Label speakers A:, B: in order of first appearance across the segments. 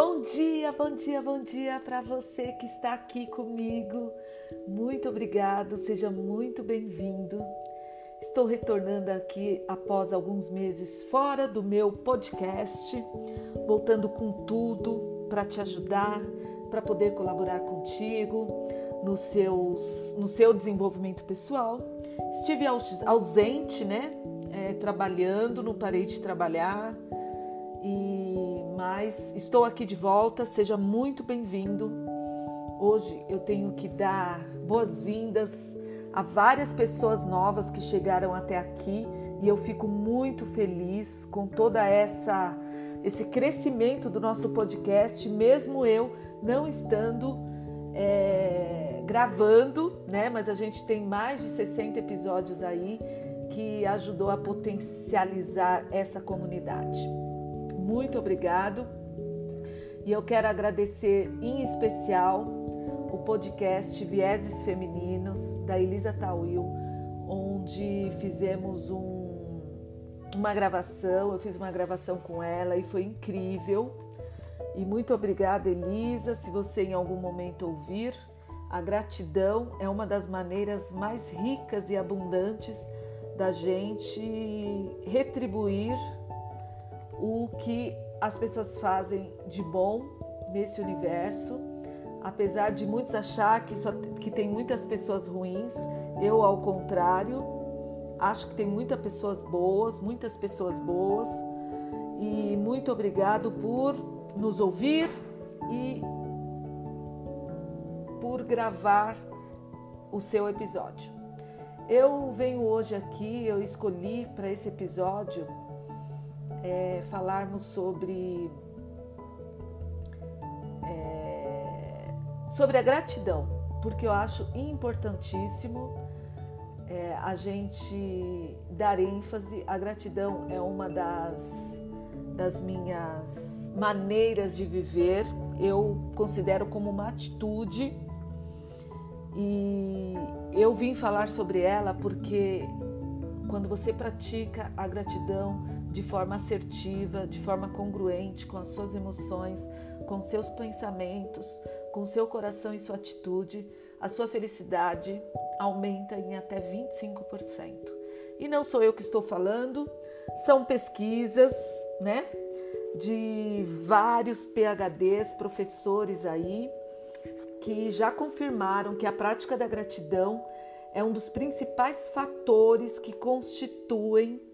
A: Bom dia, bom dia, bom dia para você que está aqui comigo. Muito obrigado, seja muito bem-vindo. Estou retornando aqui após alguns meses fora do meu podcast, voltando com tudo para te ajudar, para poder colaborar contigo no, seus, no seu desenvolvimento pessoal. Estive ausente, né? É, trabalhando, não parei de trabalhar mas estou aqui de volta. Seja muito bem-vindo. Hoje eu tenho que dar boas-vindas a várias pessoas novas que chegaram até aqui e eu fico muito feliz com toda essa esse crescimento do nosso podcast, mesmo eu não estando é, gravando, né? Mas a gente tem mais de 60 episódios aí que ajudou a potencializar essa comunidade muito obrigado. E eu quero agradecer em especial o podcast Vieses Femininos da Elisa Tawil, onde fizemos um, uma gravação, eu fiz uma gravação com ela e foi incrível. E muito obrigada, Elisa. Se você em algum momento ouvir, a gratidão é uma das maneiras mais ricas e abundantes da gente retribuir o que as pessoas fazem de bom nesse universo. Apesar de muitos achar que, só, que tem muitas pessoas ruins, eu, ao contrário, acho que tem muitas pessoas boas, muitas pessoas boas. E muito obrigado por nos ouvir e por gravar o seu episódio. Eu venho hoje aqui, eu escolhi para esse episódio é, falarmos sobre é, sobre a gratidão, porque eu acho importantíssimo é, a gente dar ênfase. A gratidão é uma das, das minhas maneiras de viver. Eu considero como uma atitude e eu vim falar sobre ela porque quando você pratica a gratidão, de forma assertiva, de forma congruente com as suas emoções, com seus pensamentos, com seu coração e sua atitude, a sua felicidade aumenta em até 25%. E não sou eu que estou falando, são pesquisas, né, de vários PhDs, professores aí, que já confirmaram que a prática da gratidão é um dos principais fatores que constituem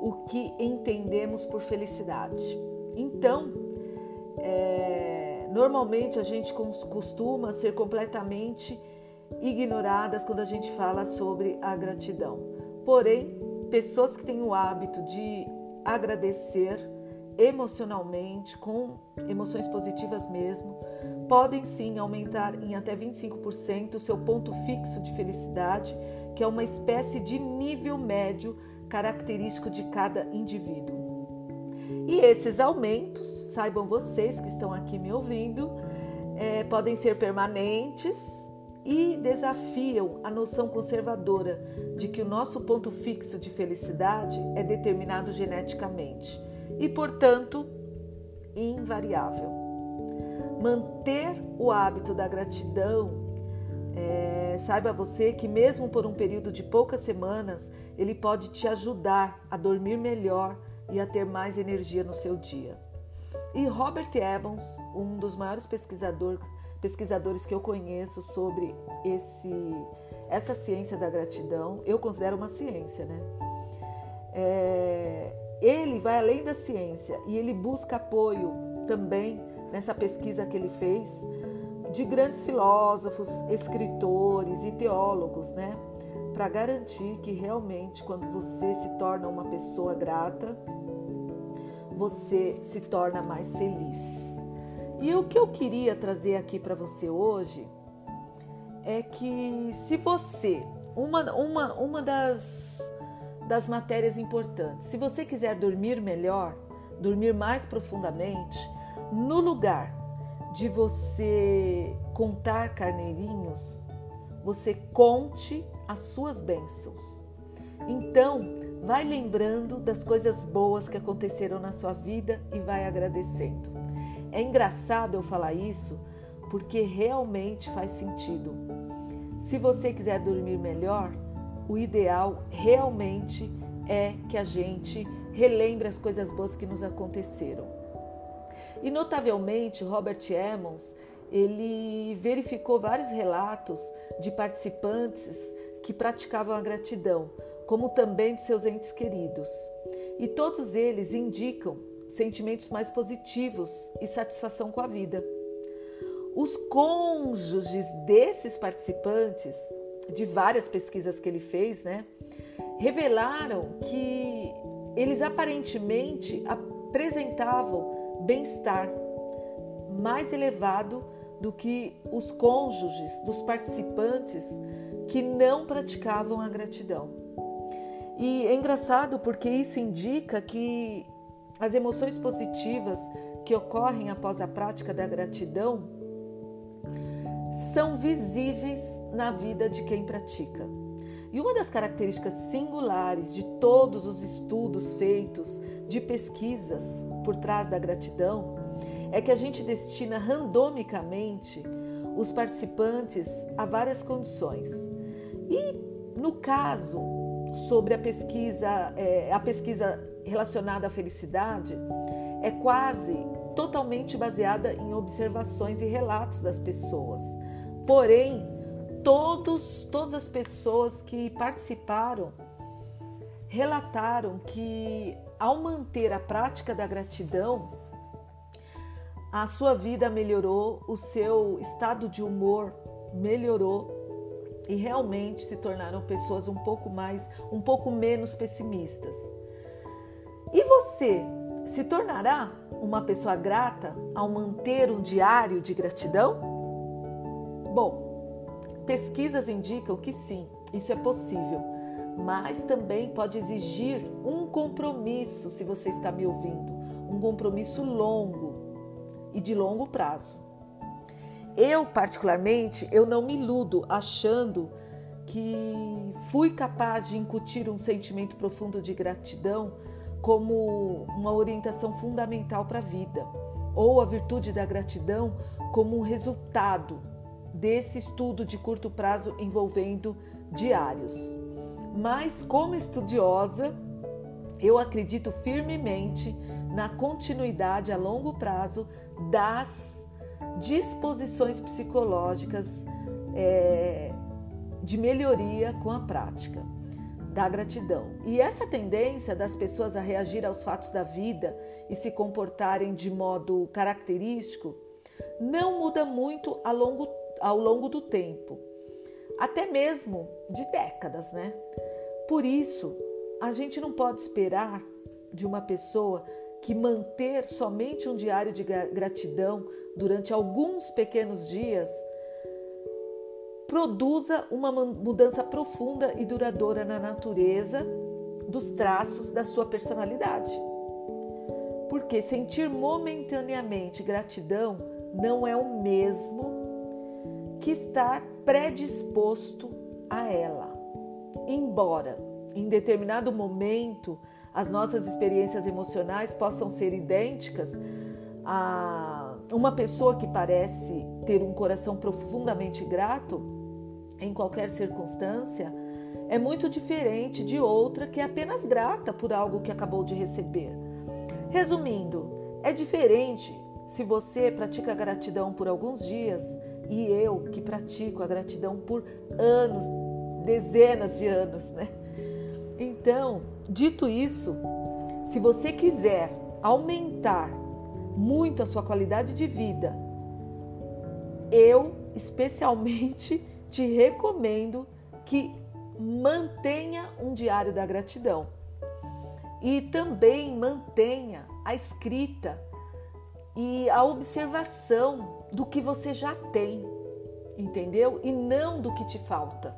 A: o que entendemos por felicidade. Então, é, normalmente a gente costuma ser completamente ignoradas quando a gente fala sobre a gratidão. Porém, pessoas que têm o hábito de agradecer emocionalmente, com emoções positivas mesmo, podem sim aumentar em até 25% o seu ponto fixo de felicidade, que é uma espécie de nível médio característico de cada indivíduo. E esses aumentos, saibam vocês que estão aqui me ouvindo, é, podem ser permanentes e desafiam a noção conservadora de que o nosso ponto fixo de felicidade é determinado geneticamente e, portanto, invariável. Manter o hábito da gratidão é, saiba você que, mesmo por um período de poucas semanas, ele pode te ajudar a dormir melhor e a ter mais energia no seu dia. E Robert Evans, um dos maiores pesquisador, pesquisadores que eu conheço sobre esse, essa ciência da gratidão, eu considero uma ciência, né? É, ele vai além da ciência e ele busca apoio também nessa pesquisa que ele fez de grandes filósofos, escritores e teólogos, né? Para garantir que realmente, quando você se torna uma pessoa grata, você se torna mais feliz. E o que eu queria trazer aqui para você hoje é que se você, uma, uma, uma das, das matérias importantes, se você quiser dormir melhor, dormir mais profundamente, no lugar de você contar carneirinhos, você conte as suas bênçãos. Então, vai lembrando das coisas boas que aconteceram na sua vida e vai agradecendo. É engraçado eu falar isso porque realmente faz sentido. Se você quiser dormir melhor, o ideal realmente é que a gente relembre as coisas boas que nos aconteceram. E notavelmente, Robert Emmons, ele verificou vários relatos de participantes que praticavam a gratidão, como também de seus entes queridos. E todos eles indicam sentimentos mais positivos e satisfação com a vida. Os cônjuges desses participantes, de várias pesquisas que ele fez, né, revelaram que eles aparentemente apresentavam bem-estar mais elevado do que os cônjuges dos participantes que não praticavam a gratidão. E é engraçado porque isso indica que as emoções positivas que ocorrem após a prática da gratidão são visíveis na vida de quem pratica. E uma das características singulares de todos os estudos feitos de pesquisas por trás da gratidão é que a gente destina randomicamente os participantes a várias condições. E no caso sobre a pesquisa, é, a pesquisa relacionada à felicidade é quase totalmente baseada em observações e relatos das pessoas. Porém, todos, todas as pessoas que participaram relataram que ao manter a prática da gratidão, a sua vida melhorou, o seu estado de humor melhorou e realmente se tornaram pessoas um pouco mais, um pouco menos pessimistas. E você se tornará uma pessoa grata ao manter um diário de gratidão? Bom, pesquisas indicam que sim, isso é possível, mas também pode exigir um compromisso, se você está me ouvindo, um compromisso longo e de longo prazo. Eu, particularmente, eu não me iludo achando que fui capaz de incutir um sentimento profundo de gratidão como uma orientação fundamental para a vida, ou a virtude da gratidão como um resultado desse estudo de curto prazo envolvendo diários. Mas, como estudiosa, eu acredito firmemente na continuidade a longo prazo das disposições psicológicas é, de melhoria com a prática da gratidão. E essa tendência das pessoas a reagir aos fatos da vida e se comportarem de modo característico não muda muito ao longo, ao longo do tempo, até mesmo de décadas, né? Por isso, a gente não pode esperar de uma pessoa que manter somente um diário de gratidão durante alguns pequenos dias produza uma mudança profunda e duradoura na natureza dos traços da sua personalidade. Porque sentir momentaneamente gratidão não é o mesmo que estar predisposto a ela. Embora em determinado momento as nossas experiências emocionais possam ser idênticas a uma pessoa que parece ter um coração profundamente grato em qualquer circunstância, é muito diferente de outra que é apenas grata por algo que acabou de receber. Resumindo, é diferente se você pratica gratidão por alguns dias e eu que pratico a gratidão por anos, dezenas de anos, né? Então, dito isso, se você quiser aumentar muito a sua qualidade de vida, eu especialmente te recomendo que mantenha um diário da gratidão e também mantenha a escrita e a observação do que você já tem, entendeu? E não do que te falta.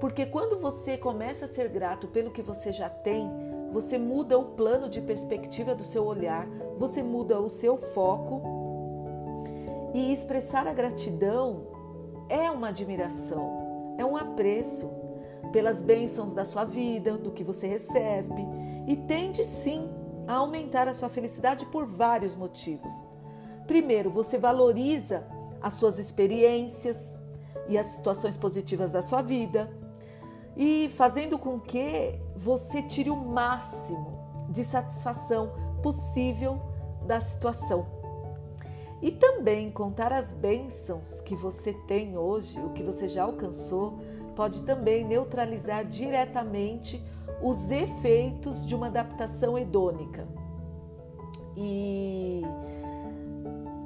A: Porque quando você começa a ser grato pelo que você já tem, você muda o plano de perspectiva do seu olhar, você muda o seu foco. E expressar a gratidão é uma admiração, é um apreço pelas bênçãos da sua vida, do que você recebe, e tende sim a aumentar a sua felicidade por vários motivos. Primeiro, você valoriza as suas experiências e as situações positivas da sua vida e fazendo com que você tire o máximo de satisfação possível da situação. E também contar as bênçãos que você tem hoje, o que você já alcançou, pode também neutralizar diretamente os efeitos de uma adaptação hedônica. E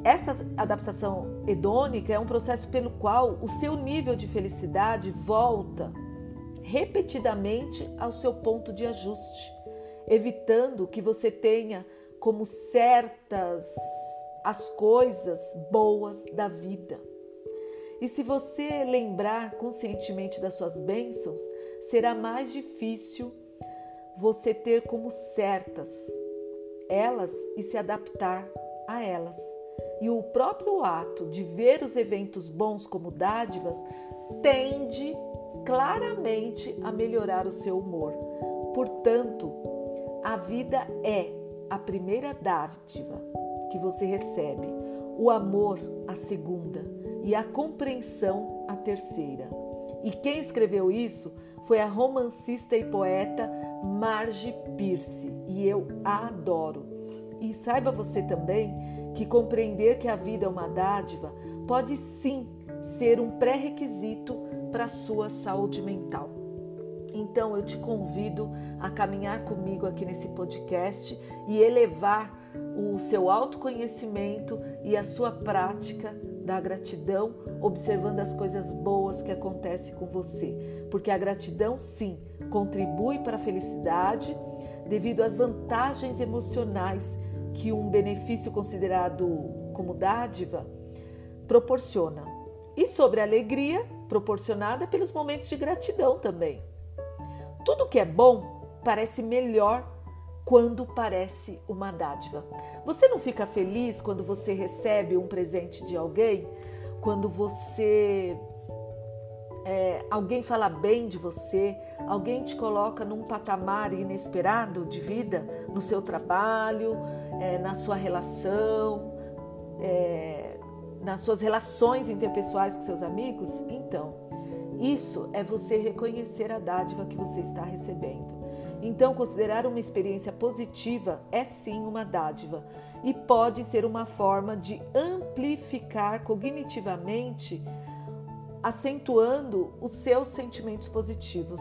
A: essa adaptação hedônica é um processo pelo qual o seu nível de felicidade volta repetidamente ao seu ponto de ajuste, evitando que você tenha como certas as coisas boas da vida. E se você lembrar conscientemente das suas bênçãos, será mais difícil você ter como certas elas e se adaptar a elas. E o próprio ato de ver os eventos bons como dádivas tende claramente a melhorar o seu humor. Portanto, a vida é a primeira dádiva que você recebe, o amor a segunda e a compreensão a terceira. E quem escreveu isso foi a romancista e poeta Marge Pierce, e eu a adoro. E saiba você também que compreender que a vida é uma dádiva pode sim ser um pré-requisito para a sua saúde mental. Então eu te convido a caminhar comigo aqui nesse podcast e elevar o seu autoconhecimento e a sua prática da gratidão, observando as coisas boas que acontecem com você. Porque a gratidão, sim, contribui para a felicidade devido às vantagens emocionais que um benefício considerado como dádiva proporciona. E sobre a alegria, proporcionada pelos momentos de gratidão também. Tudo que é bom parece melhor quando parece uma dádiva. Você não fica feliz quando você recebe um presente de alguém? Quando você. É, alguém fala bem de você, alguém te coloca num patamar inesperado de vida, no seu trabalho, é, na sua relação, é, nas suas relações interpessoais com seus amigos? Então, isso é você reconhecer a dádiva que você está recebendo. Então, considerar uma experiência positiva é sim uma dádiva e pode ser uma forma de amplificar cognitivamente, acentuando os seus sentimentos positivos.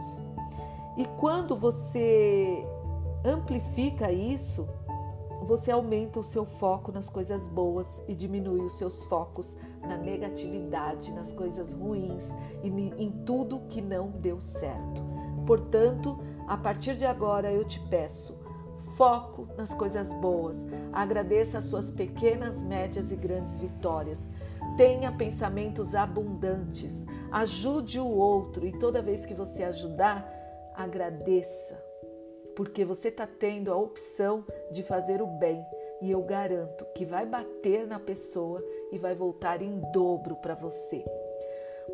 A: E quando você amplifica isso, você aumenta o seu foco nas coisas boas e diminui os seus focos na negatividade, nas coisas ruins e em tudo que não deu certo. Portanto, a partir de agora eu te peço, foco nas coisas boas, agradeça as suas pequenas, médias e grandes vitórias. Tenha pensamentos abundantes, ajude o outro e toda vez que você ajudar, agradeça, porque você está tendo a opção de fazer o bem e eu garanto que vai bater na pessoa e vai voltar em dobro para você.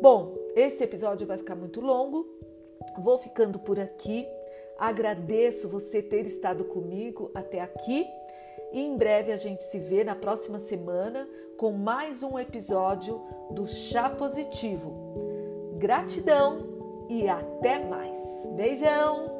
A: Bom, esse episódio vai ficar muito longo, vou ficando por aqui. Agradeço você ter estado comigo até aqui e em breve a gente se vê na próxima semana com mais um episódio do Chá Positivo. Gratidão e até mais. Beijão!